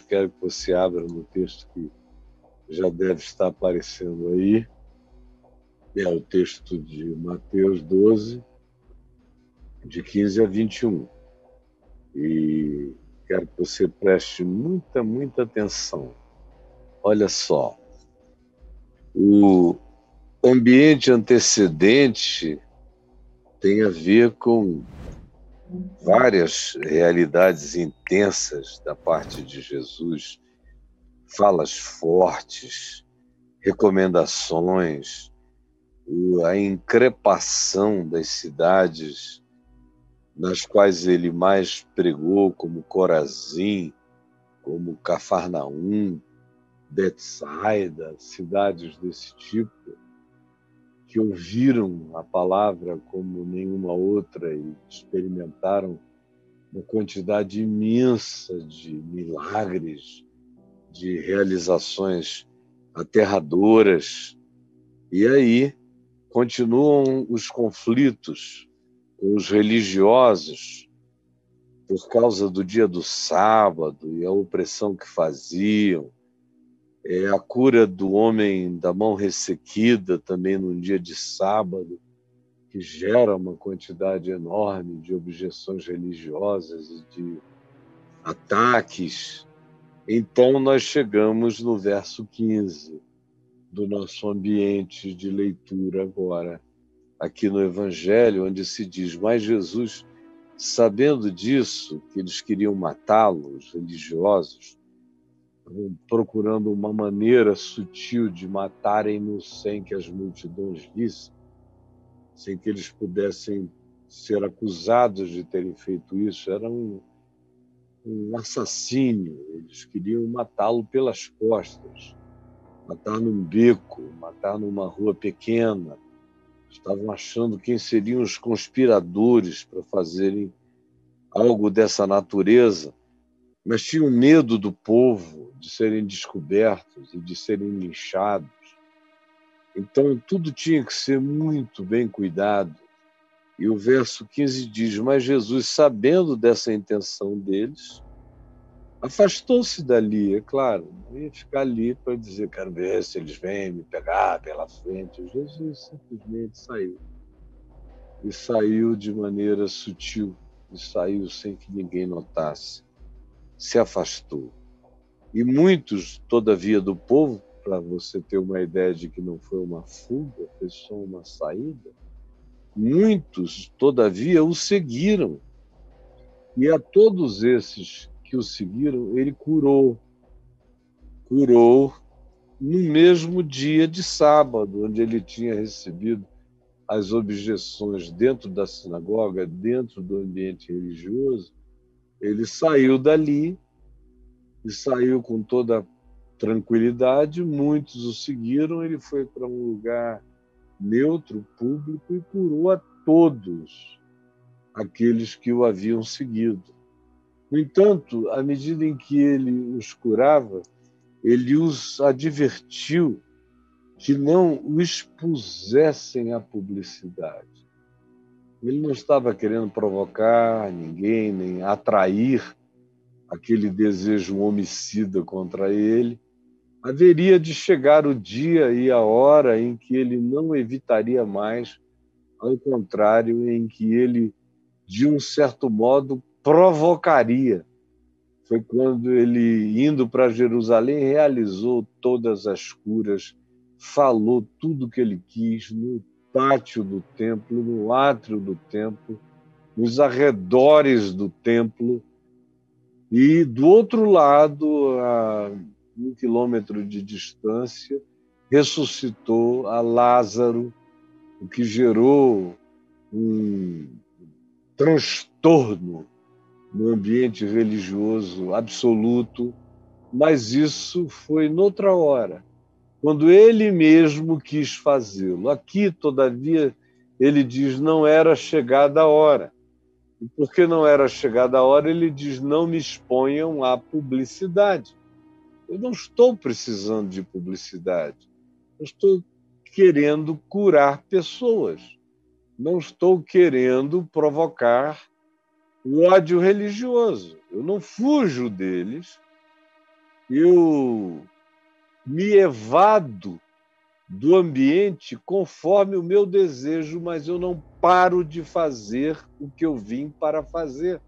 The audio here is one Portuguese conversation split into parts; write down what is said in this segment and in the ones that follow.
quero que você abra no texto que já deve estar aparecendo aí. É o texto de Mateus 12, de 15 a 21. E quero que você preste muita, muita atenção. Olha só. O ambiente antecedente tem a ver com várias realidades intensas da parte de Jesus, falas fortes, recomendações, a increpação das cidades nas quais ele mais pregou, como Corazim, como Cafarnaum, Betsaida, cidades desse tipo, que ouviram a palavra como nenhuma outra e experimentaram uma quantidade imensa de milagres, de realizações aterradoras. E aí continuam os conflitos com os religiosos por causa do dia do sábado e a opressão que faziam é a cura do homem da mão ressequida também num dia de sábado, que gera uma quantidade enorme de objeções religiosas e de ataques. Então, nós chegamos no verso 15 do nosso ambiente de leitura agora, aqui no Evangelho, onde se diz: Mas Jesus, sabendo disso, que eles queriam matá-lo, os religiosos, procurando uma maneira sutil de matarem-no sem que as multidões vissem, sem que eles pudessem ser acusados de terem feito isso. Era um, um assassínio. Eles queriam matá-lo pelas costas, matar num beco, matar numa rua pequena. Estavam achando quem seriam os conspiradores para fazerem algo dessa natureza mas tinham medo do povo de serem descobertos e de serem linchados. Então, tudo tinha que ser muito bem cuidado. E o verso 15 diz: Mas Jesus, sabendo dessa intenção deles, afastou-se dali, é claro, não ia ficar ali para dizer: Quero ver se eles vêm me pegar pela frente. Jesus simplesmente saiu. E saiu de maneira sutil, e saiu sem que ninguém notasse se afastou. E muitos, todavia, do povo, para você ter uma ideia de que não foi uma fuga, foi só uma saída, muitos, todavia, o seguiram. E a todos esses que o seguiram, ele curou. Curou no mesmo dia de sábado, onde ele tinha recebido as objeções dentro da sinagoga, dentro do ambiente religioso, ele saiu dali e saiu com toda tranquilidade. Muitos o seguiram. Ele foi para um lugar neutro, público, e curou a todos aqueles que o haviam seguido. No entanto, à medida em que ele os curava, ele os advertiu que não o expusessem à publicidade. Ele não estava querendo provocar ninguém, nem atrair aquele desejo homicida contra ele. Haveria de chegar o dia e a hora em que ele não evitaria mais, ao contrário, em que ele, de um certo modo, provocaria. Foi quando ele, indo para Jerusalém, realizou todas as curas, falou tudo o que ele quis no pátio do templo, no átrio do templo, nos arredores do templo. E do outro lado, a um quilômetro de distância, ressuscitou a Lázaro, o que gerou um transtorno no ambiente religioso absoluto, mas isso foi noutra hora quando ele mesmo quis fazê-lo. Aqui, todavia, ele diz: não era chegada a hora. E porque não era chegada a hora, ele diz: não me exponham à publicidade. Eu não estou precisando de publicidade. Eu estou querendo curar pessoas. Não estou querendo provocar o ódio religioso. Eu não fujo deles, eu me evado do ambiente conforme o meu desejo, mas eu não paro de fazer o que eu vim para fazer.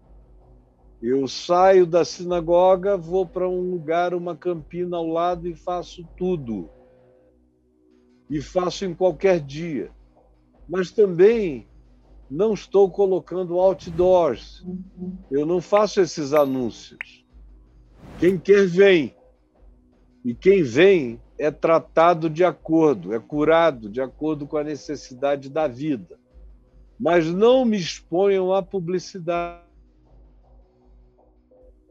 Eu saio da sinagoga, vou para um lugar, uma campina ao lado e faço tudo. E faço em qualquer dia. Mas também não estou colocando outdoors. Eu não faço esses anúncios. Quem quer, vem. E quem vem é tratado de acordo, é curado de acordo com a necessidade da vida. Mas não me exponham à publicidade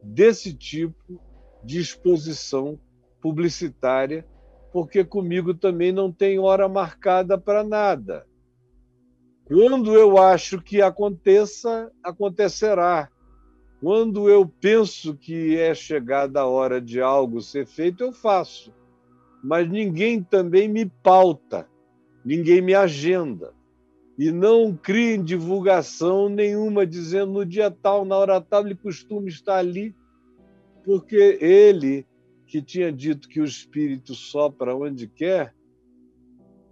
desse tipo de exposição publicitária, porque comigo também não tem hora marcada para nada. Quando eu acho que aconteça, acontecerá. Quando eu penso que é chegada a hora de algo ser feito, eu faço. Mas ninguém também me pauta, ninguém me agenda. E não criem divulgação nenhuma dizendo no dia tal, na hora tal, ele costuma estar ali, porque ele, que tinha dito que o Espírito sopra onde quer,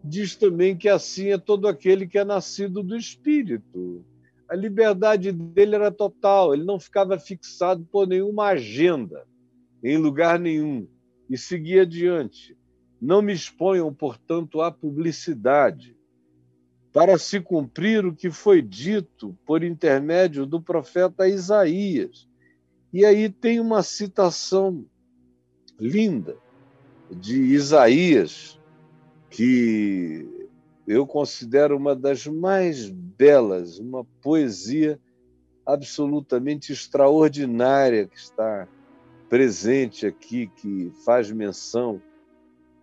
diz também que assim é todo aquele que é nascido do Espírito. A liberdade dele era total, ele não ficava fixado por nenhuma agenda, em lugar nenhum, e seguia adiante. Não me exponham, portanto, à publicidade, para se cumprir o que foi dito por intermédio do profeta Isaías. E aí tem uma citação linda de Isaías, que eu considero uma das mais belas, uma poesia absolutamente extraordinária que está presente aqui, que faz menção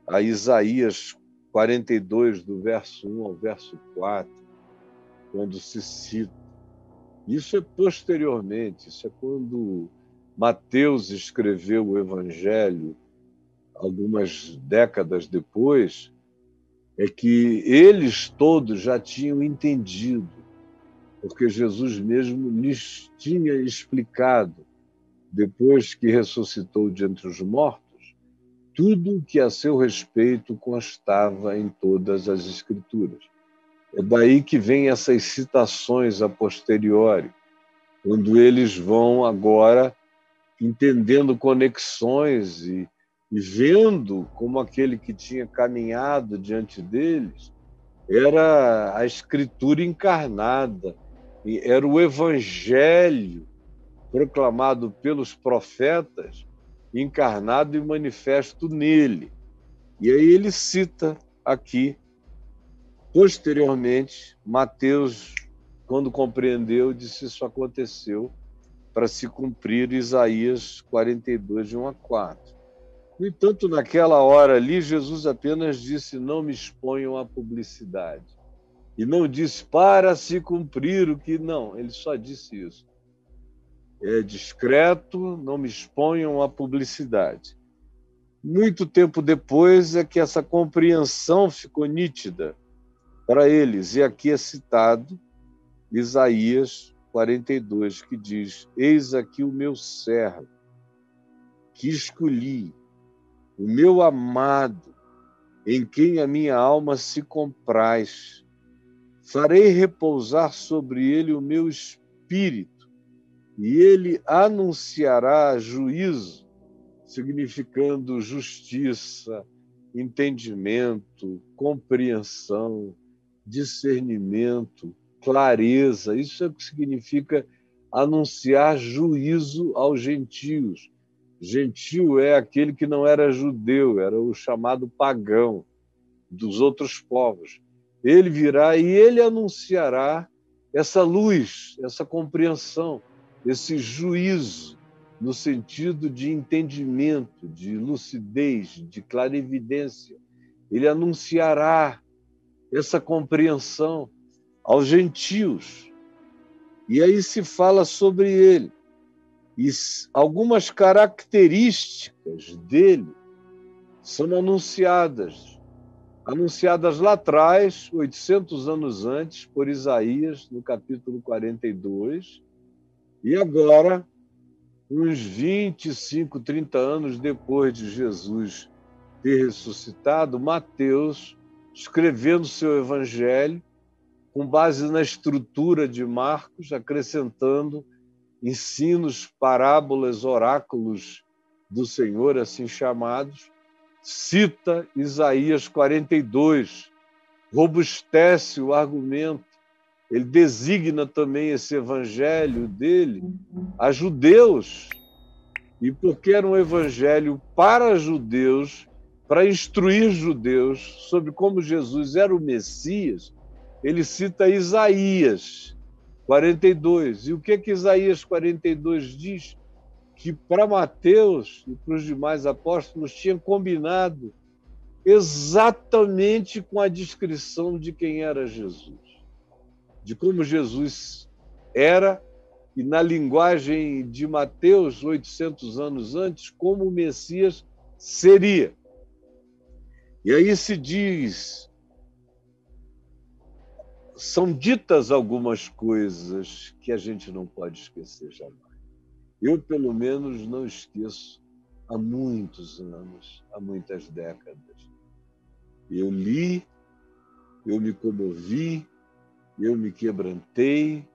a Isaías 42, do verso 1 ao verso 4, quando se cita. Isso é posteriormente, isso é quando Mateus escreveu o Evangelho, algumas décadas depois, é que eles todos já tinham entendido, porque Jesus mesmo lhes tinha explicado, depois que ressuscitou de entre os mortos, tudo que a seu respeito constava em todas as Escrituras. É daí que vem essas citações a posteriori, quando eles vão agora entendendo conexões e e vendo como aquele que tinha caminhado diante deles era a Escritura encarnada, era o Evangelho proclamado pelos profetas, encarnado e manifesto nele. E aí ele cita aqui, posteriormente, Mateus, quando compreendeu, disse: Isso aconteceu para se cumprir Isaías 42, de 1 a 4. No entanto, naquela hora ali, Jesus apenas disse: Não me exponham à publicidade. E não disse para se cumprir o que. Não, ele só disse isso. É discreto, não me exponham à publicidade. Muito tempo depois é que essa compreensão ficou nítida para eles. E aqui é citado Isaías 42, que diz: Eis aqui o meu servo, que escolhi, o meu amado, em quem a minha alma se compraz. Farei repousar sobre ele o meu espírito, e ele anunciará juízo, significando justiça, entendimento, compreensão, discernimento, clareza. Isso é o que significa anunciar juízo aos gentios Gentil é aquele que não era judeu, era o chamado pagão dos outros povos. Ele virá e ele anunciará essa luz, essa compreensão, esse juízo, no sentido de entendimento, de lucidez, de clarividência. Ele anunciará essa compreensão aos gentios. E aí se fala sobre ele. E algumas características dele são anunciadas. Anunciadas lá atrás, 800 anos antes, por Isaías, no capítulo 42. E agora, uns 25, 30 anos depois de Jesus ter ressuscitado, Mateus, escrevendo seu evangelho, com base na estrutura de Marcos, acrescentando ensinos, parábolas, oráculos do Senhor, assim chamados, cita Isaías 42, robustece o argumento, ele designa também esse evangelho dele a judeus. E porque era um evangelho para judeus, para instruir judeus sobre como Jesus era o Messias, ele cita Isaías 42. E o que que Isaías 42 diz? Que para Mateus e para os demais apóstolos tinha combinado exatamente com a descrição de quem era Jesus, de como Jesus era e na linguagem de Mateus, 800 anos antes, como o Messias seria. E aí se diz, são ditas algumas coisas que a gente não pode esquecer jamais. Eu, pelo menos, não esqueço há muitos anos, há muitas décadas. Eu li, eu me comovi, eu me quebrantei,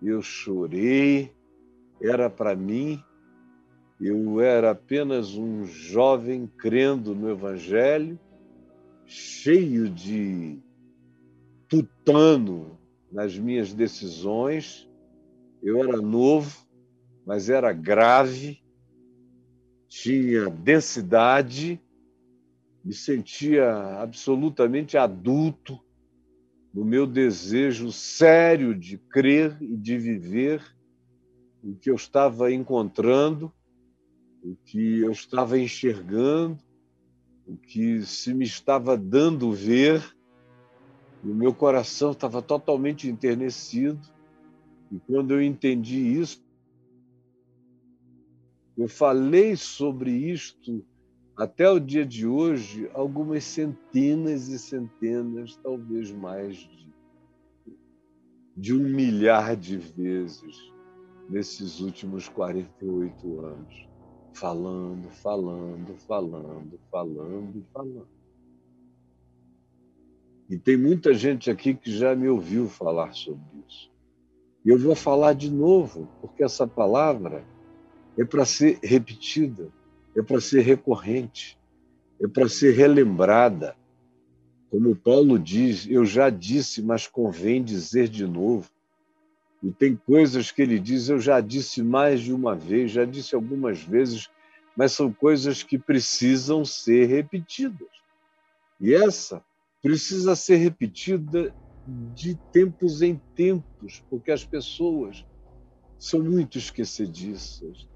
eu chorei, era para mim, eu era apenas um jovem crendo no Evangelho, cheio de tutano nas minhas decisões. Eu era novo, mas era grave, tinha densidade, me sentia absolutamente adulto no meu desejo sério de crer e de viver o que eu estava encontrando, o que eu estava enxergando, o que se me estava dando ver, o meu coração estava totalmente enternecido. E quando eu entendi isso, eu falei sobre isto até o dia de hoje algumas centenas e centenas, talvez mais de, de um milhar de vezes nesses últimos 48 anos falando, falando, falando, falando falando. E tem muita gente aqui que já me ouviu falar sobre isso. E eu vou falar de novo, porque essa palavra é para ser repetida, é para ser recorrente, é para ser relembrada. Como Paulo diz, eu já disse, mas convém dizer de novo. E tem coisas que ele diz, eu já disse mais de uma vez, já disse algumas vezes, mas são coisas que precisam ser repetidas. E essa precisa ser repetida de tempos em tempos, porque as pessoas são muito esquecediças.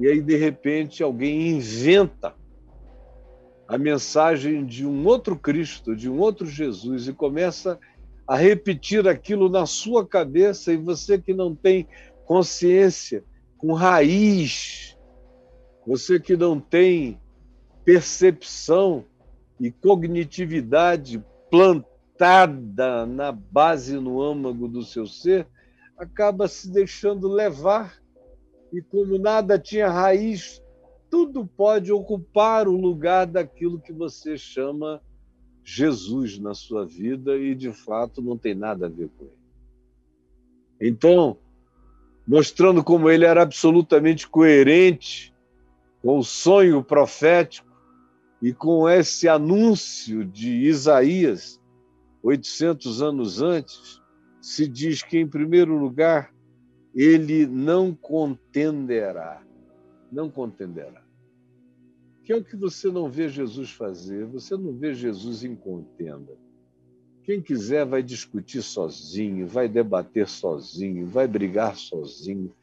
E aí, de repente, alguém inventa a mensagem de um outro Cristo, de um outro Jesus, e começa a repetir aquilo na sua cabeça, e você que não tem consciência, com raiz, você que não tem percepção e cognitividade plantada na base, no âmago do seu ser, acaba se deixando levar. E como nada tinha raiz, tudo pode ocupar o lugar daquilo que você chama Jesus na sua vida e de fato não tem nada a ver com ele. Então, mostrando como ele era absolutamente coerente com o sonho profético e com esse anúncio de Isaías, 800 anos antes, se diz que, em primeiro lugar, ele não contenderá. Não contenderá que é o que você não vê Jesus fazer. Você não vê Jesus em contenda. Quem quiser vai discutir sozinho, vai debater sozinho, vai brigar sozinho,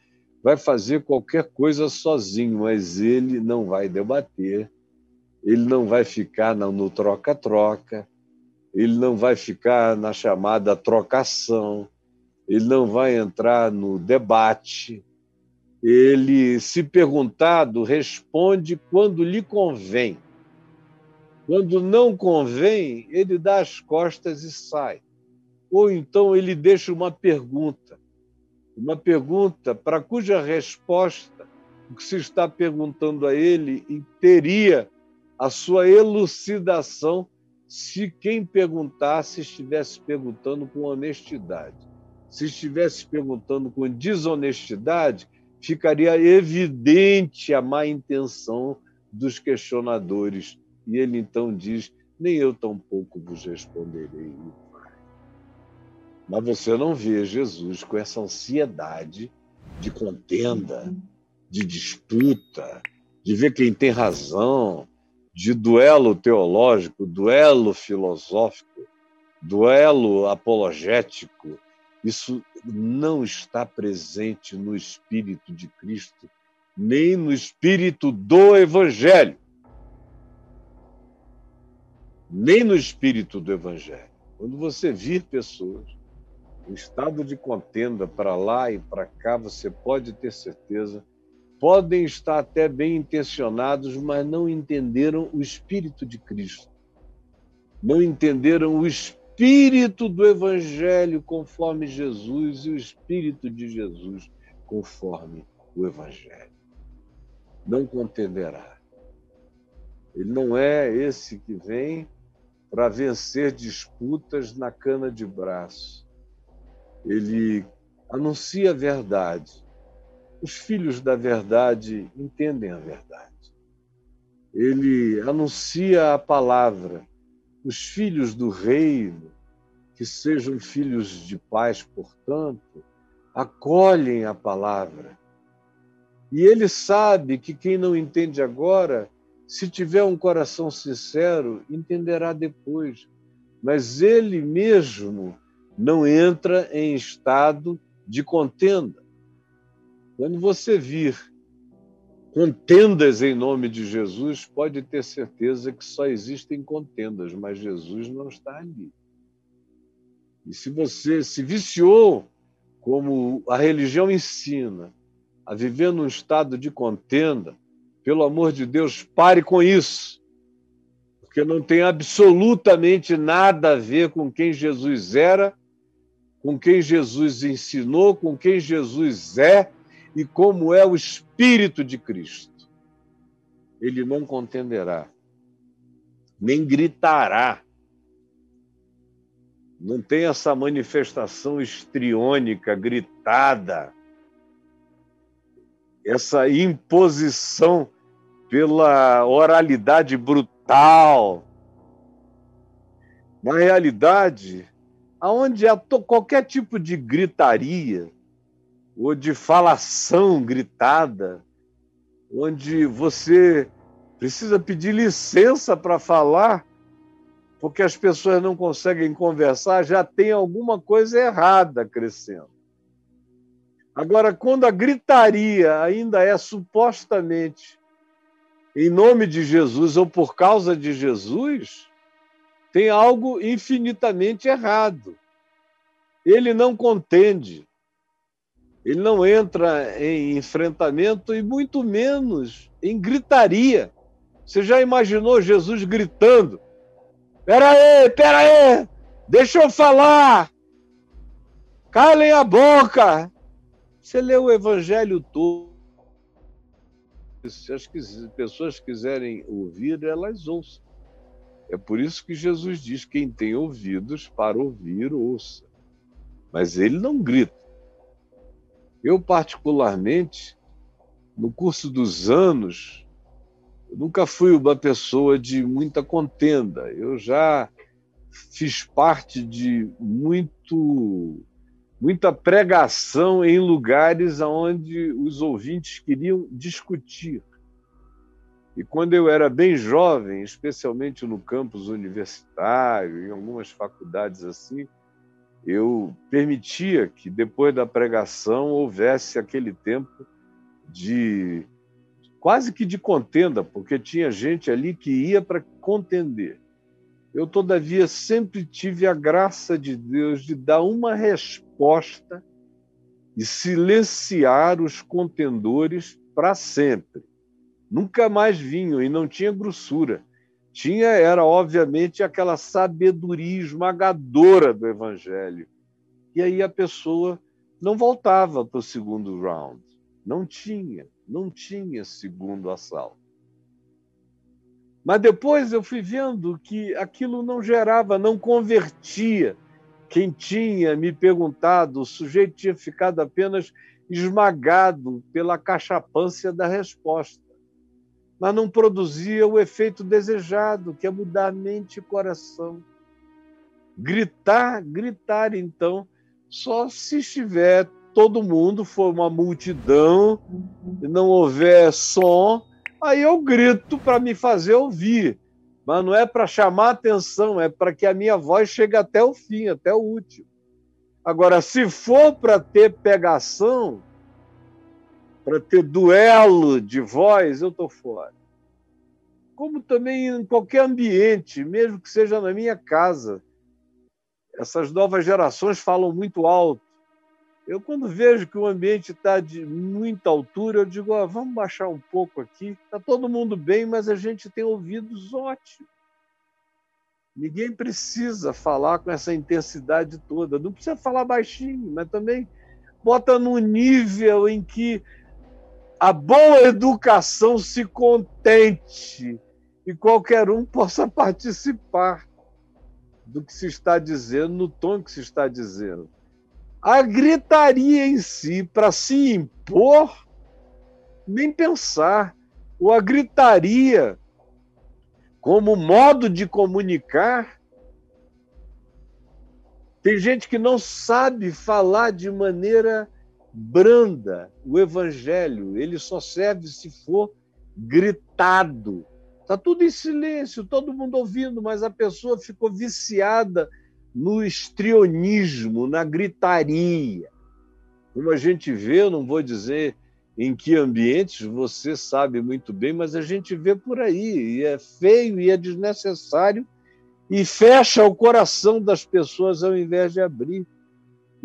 vai fazer qualquer coisa sozinho, mas ele não vai debater, ele não vai ficar no troca-troca, ele não vai ficar na chamada trocação, ele não vai entrar no debate, ele, se perguntado, responde quando lhe convém. Quando não convém, ele dá as costas e sai. Ou então ele deixa uma pergunta, uma pergunta para cuja resposta o que se está perguntando a ele teria a sua elucidação se quem perguntasse estivesse perguntando com honestidade. Se estivesse perguntando com desonestidade, ficaria evidente a má intenção dos questionadores. E ele então diz: Nem eu tampouco vos responderei. Mas você não vê Jesus com essa ansiedade de contenda, de disputa, de ver quem tem razão, de duelo teológico, duelo filosófico, duelo apologético. Isso não está presente no espírito de Cristo, nem no espírito do Evangelho. Nem no espírito do Evangelho. Quando você vir pessoas em estado de contenda para lá e para cá, você pode ter certeza podem estar até bem intencionados, mas não entenderam o Espírito de Cristo. Não entenderam o Espírito do Evangelho conforme Jesus e o Espírito de Jesus conforme o Evangelho. Não contenderá. Ele não é esse que vem para vencer disputas na cana de braço. Ele anuncia a verdade os filhos da verdade entendem a verdade. Ele anuncia a palavra. Os filhos do reino, que sejam filhos de paz, portanto, acolhem a palavra. E ele sabe que quem não entende agora, se tiver um coração sincero, entenderá depois. Mas ele mesmo não entra em estado de contenda. Quando você vir contendas em nome de Jesus, pode ter certeza que só existem contendas, mas Jesus não está ali. E se você se viciou, como a religião ensina, a viver num estado de contenda, pelo amor de Deus, pare com isso. Porque não tem absolutamente nada a ver com quem Jesus era, com quem Jesus ensinou, com quem Jesus é e como é o Espírito de Cristo. Ele não contenderá, nem gritará. Não tem essa manifestação estriônica, gritada, essa imposição pela oralidade brutal. Na realidade, aonde há qualquer tipo de gritaria, ou de falação gritada, onde você precisa pedir licença para falar, porque as pessoas não conseguem conversar, já tem alguma coisa errada crescendo. Agora, quando a gritaria ainda é supostamente em nome de Jesus ou por causa de Jesus, tem algo infinitamente errado. Ele não contende. Ele não entra em enfrentamento e muito menos em gritaria. Você já imaginou Jesus gritando? Pera aí, pera aí, deixa eu falar. Calem a boca. Você lê o evangelho todo. Se as pessoas quiserem ouvir, elas ouçam. É por isso que Jesus diz: quem tem ouvidos para ouvir, ouça. Mas ele não grita. Eu, particularmente, no curso dos anos, nunca fui uma pessoa de muita contenda. Eu já fiz parte de muito muita pregação em lugares onde os ouvintes queriam discutir. E quando eu era bem jovem, especialmente no campus universitário, em algumas faculdades assim, eu permitia que depois da pregação houvesse aquele tempo de quase que de contenda, porque tinha gente ali que ia para contender. Eu, todavia, sempre tive a graça de Deus de dar uma resposta e silenciar os contendores para sempre. Nunca mais vinham e não tinha grossura tinha era obviamente aquela sabedoria esmagadora do evangelho. E aí a pessoa não voltava para o segundo round, não tinha. Não tinha segundo assalto. Mas depois eu fui vendo que aquilo não gerava, não convertia. Quem tinha me perguntado, o sujeito tinha ficado apenas esmagado pela cachapância da resposta, mas não produzia o efeito desejado, que é mudar mente e coração. Gritar, gritar, então, só se estiver todo mundo, for uma multidão, e não houver som, aí eu grito para me fazer ouvir. Mas não é para chamar atenção, é para que a minha voz chegue até o fim, até o último. Agora, se for para ter pegação, para ter duelo de voz, eu estou fora. Como também em qualquer ambiente, mesmo que seja na minha casa. Essas novas gerações falam muito alto. Eu, quando vejo que o ambiente está de muita altura, eu digo: oh, vamos baixar um pouco aqui. Está todo mundo bem, mas a gente tem ouvidos ótimos. Ninguém precisa falar com essa intensidade toda. Não precisa falar baixinho, mas também bota num nível em que a boa educação se contente e qualquer um possa participar do que se está dizendo, no tom que se está dizendo. A gritaria em si, para se impor, nem pensar. Ou a gritaria como modo de comunicar. Tem gente que não sabe falar de maneira branda o evangelho, ele só serve se for gritado. Está tudo em silêncio, todo mundo ouvindo, mas a pessoa ficou viciada no estrionismo, na gritaria. Como a gente vê, eu não vou dizer em que ambientes você sabe muito bem, mas a gente vê por aí, e é feio e é desnecessário, e fecha o coração das pessoas ao invés de abrir.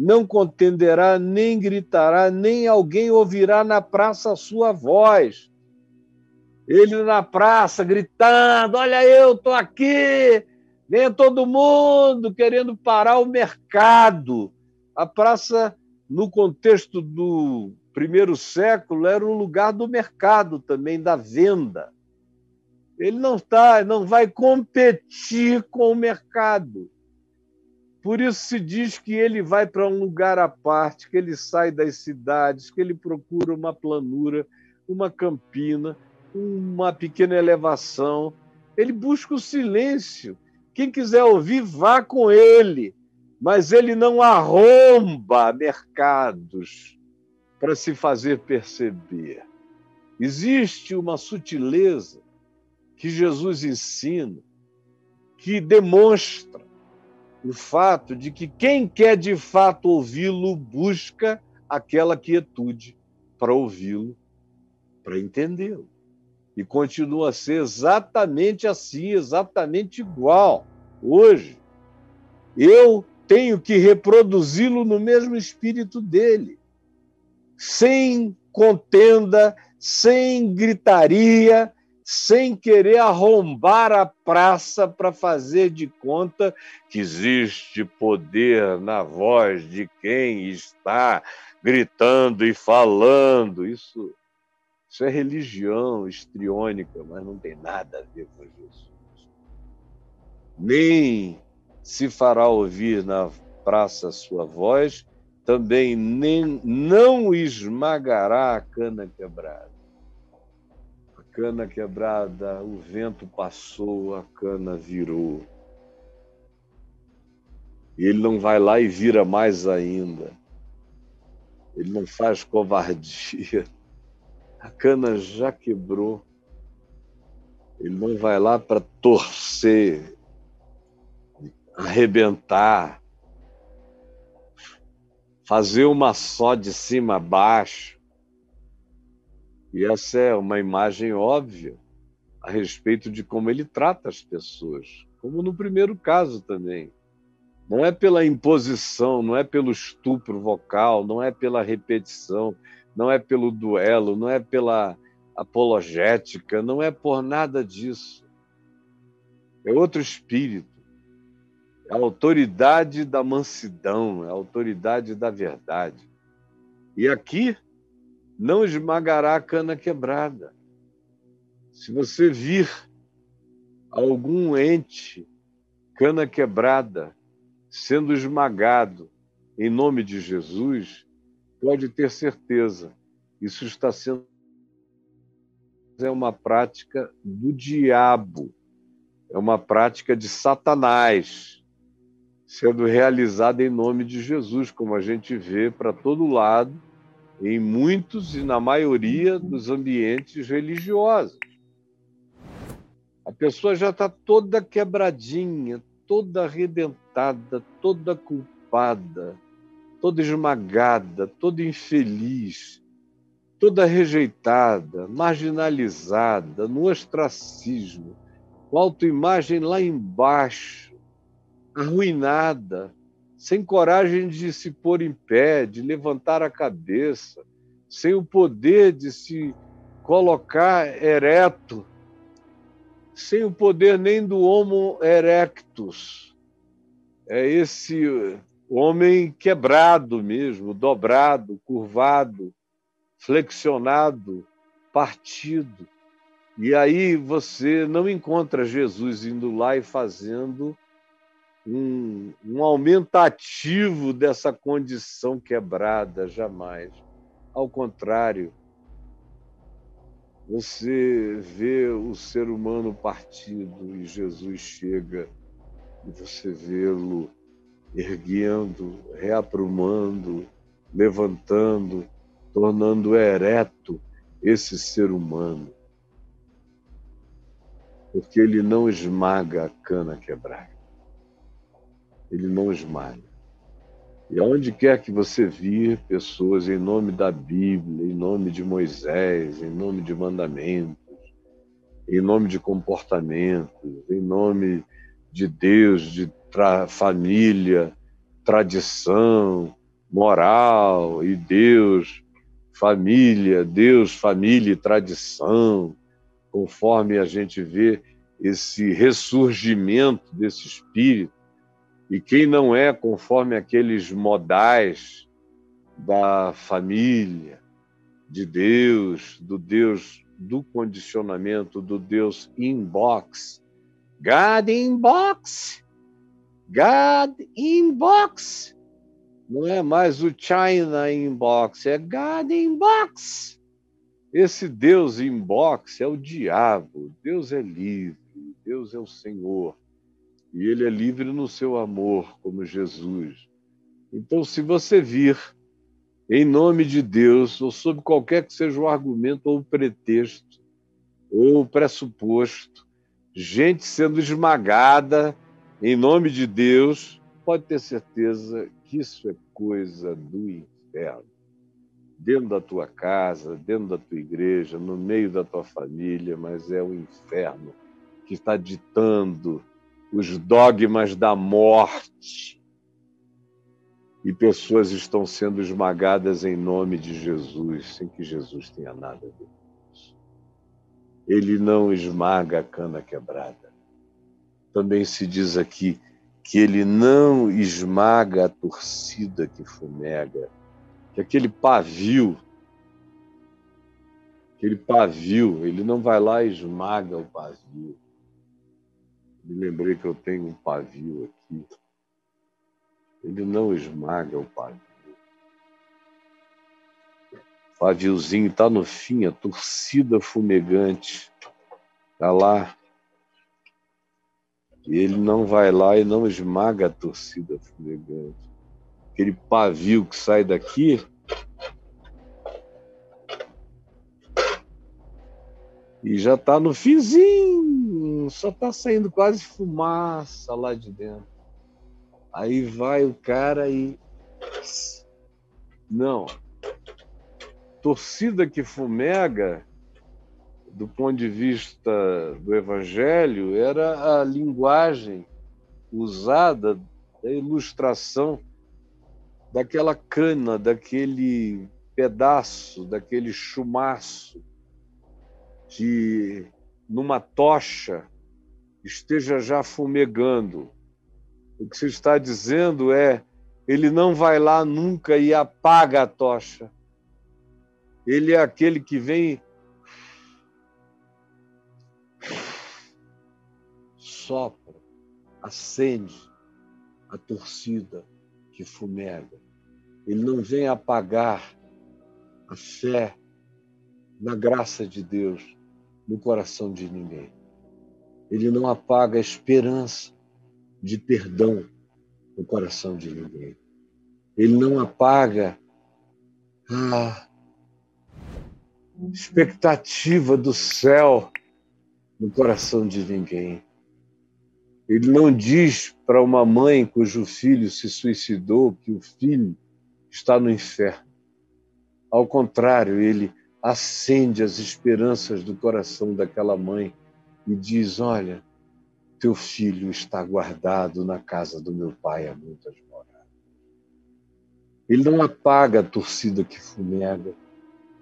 Não contenderá, nem gritará, nem alguém ouvirá na praça a sua voz. Ele na praça gritando: Olha, eu estou aqui, venha todo mundo querendo parar o mercado. A praça, no contexto do primeiro século era um lugar do mercado também, da venda. Ele não está, não vai competir com o mercado. Por isso se diz que ele vai para um lugar à parte, que ele sai das cidades, que ele procura uma planura, uma campina, uma pequena elevação. Ele busca o silêncio. Quem quiser ouvir, vá com ele. Mas ele não arromba mercados para se fazer perceber. Existe uma sutileza que Jesus ensina, que demonstra o fato de que quem quer de fato ouvi-lo busca aquela quietude para ouvi-lo, para entendê-lo. E continua a ser exatamente assim, exatamente igual hoje. Eu tenho que reproduzi-lo no mesmo espírito dele sem contenda, sem gritaria, sem querer arrombar a praça para fazer de conta que existe poder na voz de quem está gritando e falando. Isso, isso é religião histriônica, mas não tem nada a ver com Jesus. Nem se fará ouvir na praça a sua voz, também nem, não esmagará a cana quebrada. Cana quebrada, o vento passou, a cana virou. E ele não vai lá e vira mais ainda. Ele não faz covardia. A cana já quebrou. Ele não vai lá para torcer, arrebentar, fazer uma só de cima a baixo. E essa é uma imagem óbvia a respeito de como ele trata as pessoas, como no primeiro caso também. Não é pela imposição, não é pelo estupro vocal, não é pela repetição, não é pelo duelo, não é pela apologética, não é por nada disso. É outro espírito a autoridade da mansidão, a autoridade da verdade. E aqui não esmagará a cana quebrada. Se você vir algum ente, cana quebrada, sendo esmagado em nome de Jesus, pode ter certeza, isso está sendo é uma prática do diabo, é uma prática de Satanás, sendo realizada em nome de Jesus, como a gente vê para todo lado, em muitos e na maioria dos ambientes religiosos. A pessoa já está toda quebradinha, toda arrebentada, toda culpada, toda esmagada, toda infeliz, toda rejeitada, marginalizada, no ostracismo, com autoimagem lá embaixo, arruinada, sem coragem de se pôr em pé, de levantar a cabeça, sem o poder de se colocar ereto, sem o poder nem do Homo erectus. É esse homem quebrado mesmo, dobrado, curvado, flexionado, partido. E aí você não encontra Jesus indo lá e fazendo um, um aumentativo dessa condição quebrada, jamais. Ao contrário, você vê o ser humano partido e Jesus chega e você vê-lo erguendo, reaprumando, levantando, tornando ereto esse ser humano. Porque ele não esmaga a cana quebrada. Ele não esmaga. E aonde quer que você vir pessoas em nome da Bíblia, em nome de Moisés, em nome de mandamentos, em nome de comportamentos, em nome de Deus, de tra família, tradição, moral e Deus, família, Deus, família e tradição, conforme a gente vê esse ressurgimento desse espírito. E quem não é conforme aqueles modais da família, de Deus, do Deus do condicionamento, do Deus inbox, God inbox, God inbox, não é mais o China Inbox, é God Inbox. Esse Deus Inbox é o diabo. Deus é livre, Deus é o Senhor. E ele é livre no seu amor, como Jesus. Então, se você vir em nome de Deus, ou sob qualquer que seja o argumento ou o pretexto, ou o pressuposto, gente sendo esmagada em nome de Deus, pode ter certeza que isso é coisa do inferno. Dentro da tua casa, dentro da tua igreja, no meio da tua família, mas é o inferno que está ditando os dogmas da morte. E pessoas estão sendo esmagadas em nome de Jesus, sem que Jesus tenha nada a ver com isso. Ele não esmaga a cana quebrada. Também se diz aqui que ele não esmaga a torcida que fumega, que aquele pavio, aquele pavio, ele não vai lá e esmaga o pavio. Me lembrei que eu tenho um pavio aqui. Ele não esmaga o pavio. O paviozinho está no fim, a torcida fumegante. Está lá ele não vai lá e não esmaga a torcida fumegante. Aquele pavio que sai daqui. E já está no finzinho, só está saindo quase fumaça lá de dentro. Aí vai o cara e. Não. Torcida que fumega do ponto de vista do Evangelho, era a linguagem usada da ilustração daquela cana, daquele pedaço, daquele chumaço, que numa tocha esteja já fumegando. O que se está dizendo é: ele não vai lá nunca e apaga a tocha Ele é aquele que vem sopra, acende a torcida que fumega. Ele não vem apagar a fé na graça de Deus no coração de ninguém. Ele não apaga a esperança de perdão no coração de ninguém. Ele não apaga a expectativa do céu no coração de ninguém. Ele não diz para uma mãe cujo filho se suicidou que o filho está no inferno. Ao contrário, ele acende as esperanças do coração daquela mãe e diz: Olha, teu filho está guardado na casa do meu pai há muitas moradas. Ele não apaga a torcida que fumega,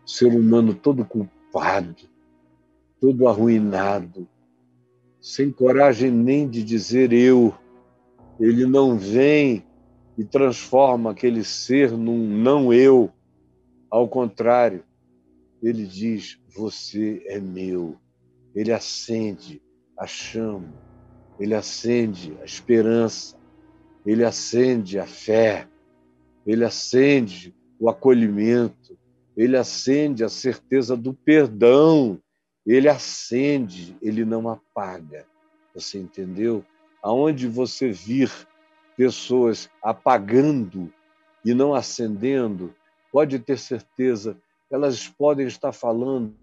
o ser humano todo culpado, todo arruinado, sem coragem nem de dizer eu. Ele não vem e transforma aquele ser num não eu. Ao contrário, ele diz: Você é meu. Ele acende a chama, ele acende a esperança, ele acende a fé, ele acende o acolhimento, ele acende a certeza do perdão, ele acende, ele não apaga. Você entendeu? Aonde você vir pessoas apagando e não acendendo, pode ter certeza, elas podem estar falando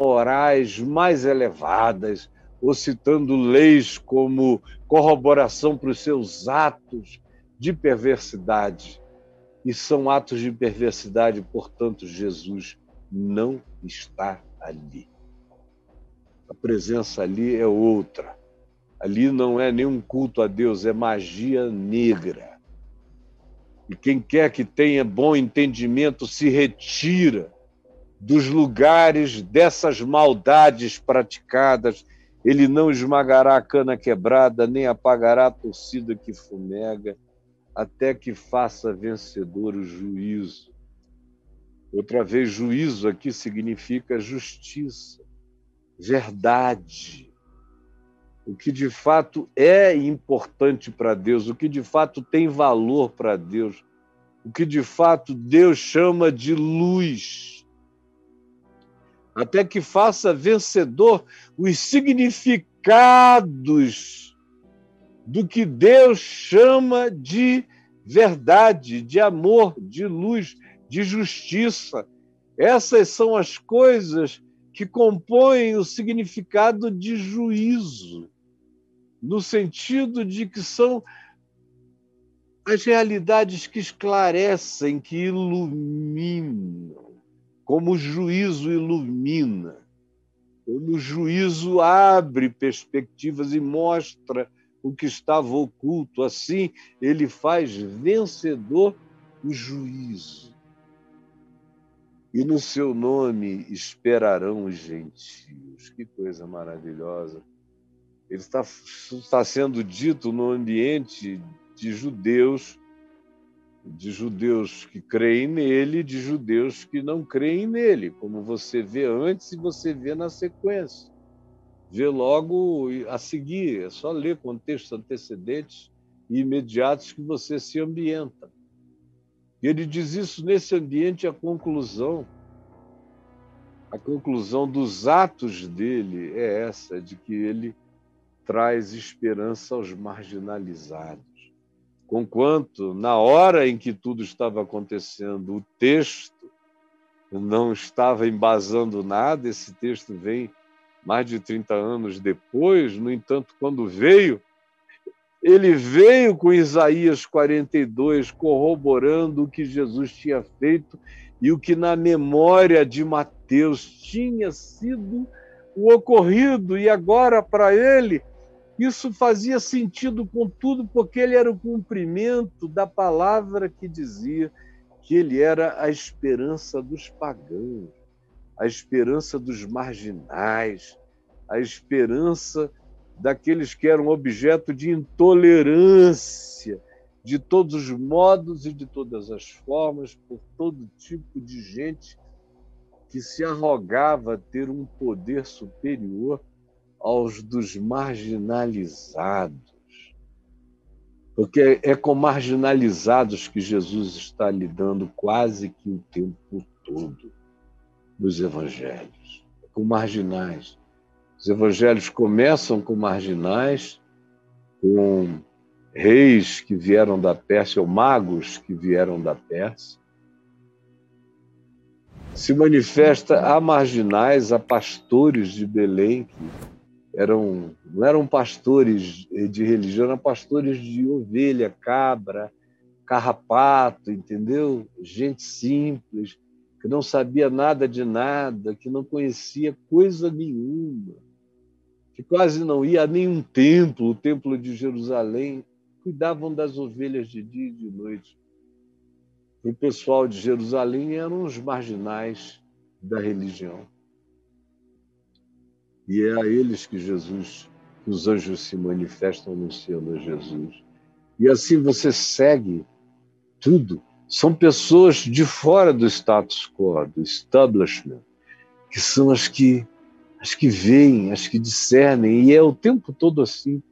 morais mais elevadas, ou citando leis como corroboração para os seus atos de perversidade. E são atos de perversidade, portanto, Jesus não está ali. A presença ali é outra. Ali não é nenhum culto a Deus, é magia negra. E quem quer que tenha bom entendimento se retira dos lugares dessas maldades praticadas. Ele não esmagará a cana quebrada, nem apagará a torcida que fumega, até que faça vencedor o juízo. Outra vez, juízo aqui significa justiça, verdade. O que de fato é importante para Deus, o que de fato tem valor para Deus, o que de fato Deus chama de luz. Até que faça vencedor os significados do que Deus chama de verdade, de amor, de luz, de justiça. Essas são as coisas que compõem o significado de juízo, no sentido de que são as realidades que esclarecem, que iluminam, como o juízo ilumina, como o juízo abre perspectivas e mostra o que estava oculto. Assim, ele faz vencedor o juízo e no seu nome esperarão os gentios. Que coisa maravilhosa. Ele está, está sendo dito no ambiente de judeus, de judeus que creem nele, de judeus que não creem nele, como você vê antes e você vê na sequência. Vê logo a seguir, é só ler contextos antecedentes e imediatos que você se ambienta. E ele diz isso nesse ambiente a conclusão. A conclusão dos atos dele é essa, de que ele traz esperança aos marginalizados. Conquanto, na hora em que tudo estava acontecendo, o texto não estava embasando nada, esse texto vem mais de 30 anos depois, no entanto, quando veio, ele veio com Isaías 42 corroborando o que Jesus tinha feito e o que na memória de Mateus tinha sido o ocorrido, e agora para ele isso fazia sentido com tudo, porque ele era o cumprimento da palavra que dizia que ele era a esperança dos pagãos, a esperança dos marginais, a esperança daqueles que eram objeto de intolerância, de todos os modos e de todas as formas, por todo tipo de gente que se arrogava ter um poder superior aos dos marginalizados. Porque é com marginalizados que Jesus está lidando quase que o tempo todo nos evangelhos com marginais. Os evangelhos começam com marginais, com reis que vieram da Pérsia, ou magos que vieram da Pérsia. Se manifesta a marginais, a pastores de Belém, que eram, não eram pastores de religião, eram pastores de ovelha, cabra, carrapato, entendeu? Gente simples, que não sabia nada de nada, que não conhecia coisa nenhuma, que quase não ia a nenhum templo, o templo de Jerusalém, cuidavam das ovelhas de dia e de noite. O pessoal de Jerusalém eram os marginais da religião. E é a eles que Jesus, que os anjos se manifestam anunciando a Jesus. E assim você segue tudo são pessoas de fora do status quo, do establishment, que são as que as que veem, as que discernem, e é o tempo todo assim.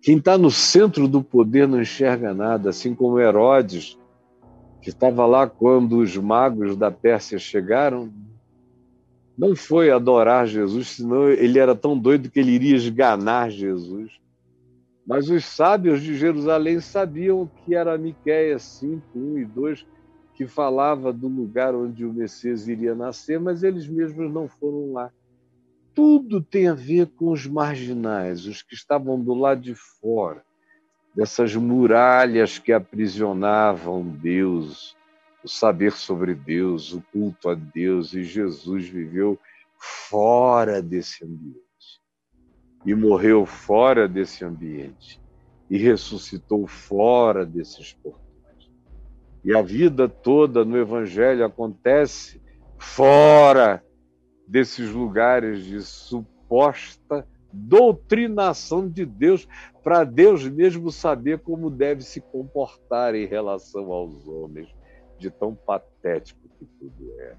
Quem está no centro do poder não enxerga nada, assim como Herodes, que estava lá quando os magos da Pérsia chegaram, não foi adorar Jesus, senão ele era tão doido que ele iria esganar Jesus. Mas os sábios de Jerusalém sabiam que era Miqueias 5, 1 e 2, que falava do lugar onde o Messias iria nascer, mas eles mesmos não foram lá. Tudo tem a ver com os marginais, os que estavam do lado de fora, dessas muralhas que aprisionavam Deus, o saber sobre Deus, o culto a Deus, e Jesus viveu fora desse ambiente. E morreu fora desse ambiente. E ressuscitou fora desses portões. E a vida toda no Evangelho acontece fora desses lugares de suposta doutrinação de Deus, para Deus mesmo saber como deve se comportar em relação aos homens, de tão patético que tudo é.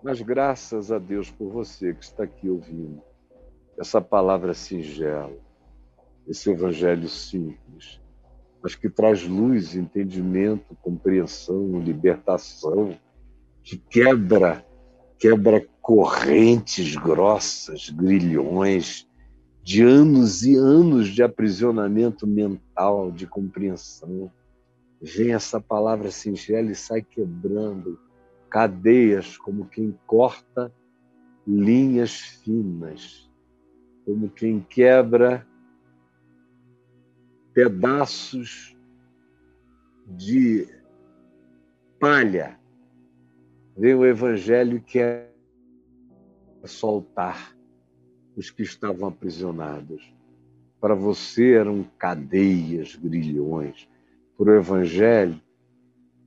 Mas graças a Deus por você que está aqui ouvindo essa palavra singela, esse evangelho simples, mas que traz luz, entendimento, compreensão, libertação, que quebra, quebra correntes grossas, grilhões de anos e anos de aprisionamento mental, de compreensão. Vem essa palavra singela e sai quebrando cadeias como quem corta linhas finas como quem quebra pedaços de palha. Vem o Evangelho e quer soltar os que estavam aprisionados. Para você eram cadeias, grilhões. Para o Evangelho,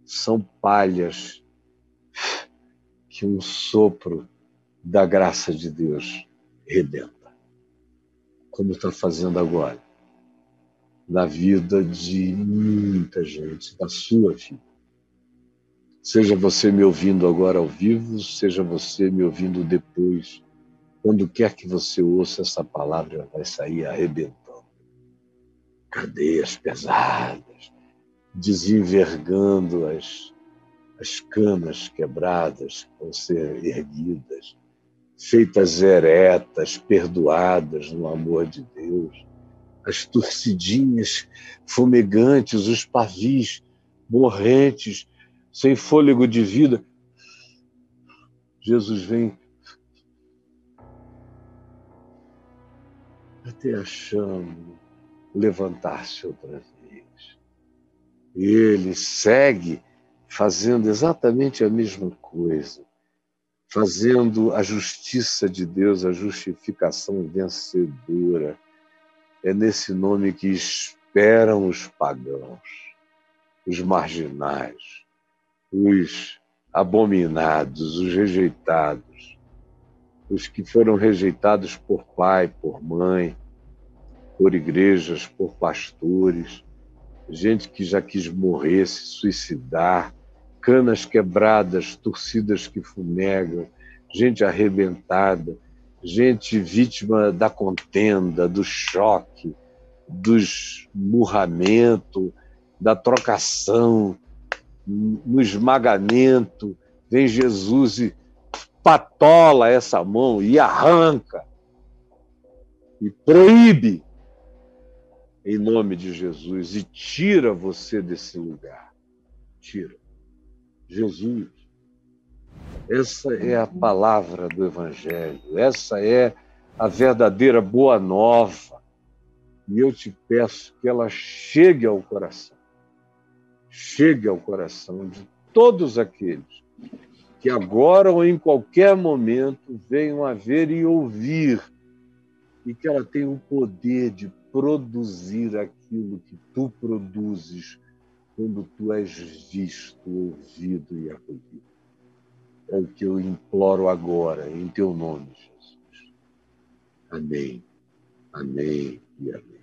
são palhas que um sopro da graça de Deus rebenta como está fazendo agora, na vida de muita gente, da sua vida. Seja você me ouvindo agora ao vivo, seja você me ouvindo depois, quando quer que você ouça essa palavra, vai sair arrebentando. Cadeias pesadas, desenvergando as, as canas quebradas que vão ser erguidas, feitas eretas, perdoadas no amor de Deus, as torcidinhas fumegantes, os pavis morrentes, sem fôlego de vida. Jesus vem até achando levantar-se outra vez. E ele segue fazendo exatamente a mesma coisa fazendo a justiça de Deus, a justificação vencedora. É nesse nome que esperam os pagãos, os marginais, os abominados, os rejeitados, os que foram rejeitados por pai, por mãe, por igrejas, por pastores, gente que já quis morrer, se suicidar, canas quebradas, torcidas que fumegam, gente arrebentada, gente vítima da contenda, do choque, do esmurramento, da trocação, no esmagamento. Vem Jesus e patola essa mão e arranca e proíbe em nome de Jesus e tira você desse lugar. Tira. Jesus. Essa é a palavra do Evangelho, essa é a verdadeira boa nova. E eu te peço que ela chegue ao coração, chegue ao coração de todos aqueles que agora ou em qualquer momento venham a ver e ouvir, e que ela tenha o poder de produzir aquilo que tu produzes quando tu és visto, ouvido e acolhido. É o que eu imploro agora, em teu nome, Jesus. Amém, amém e amém.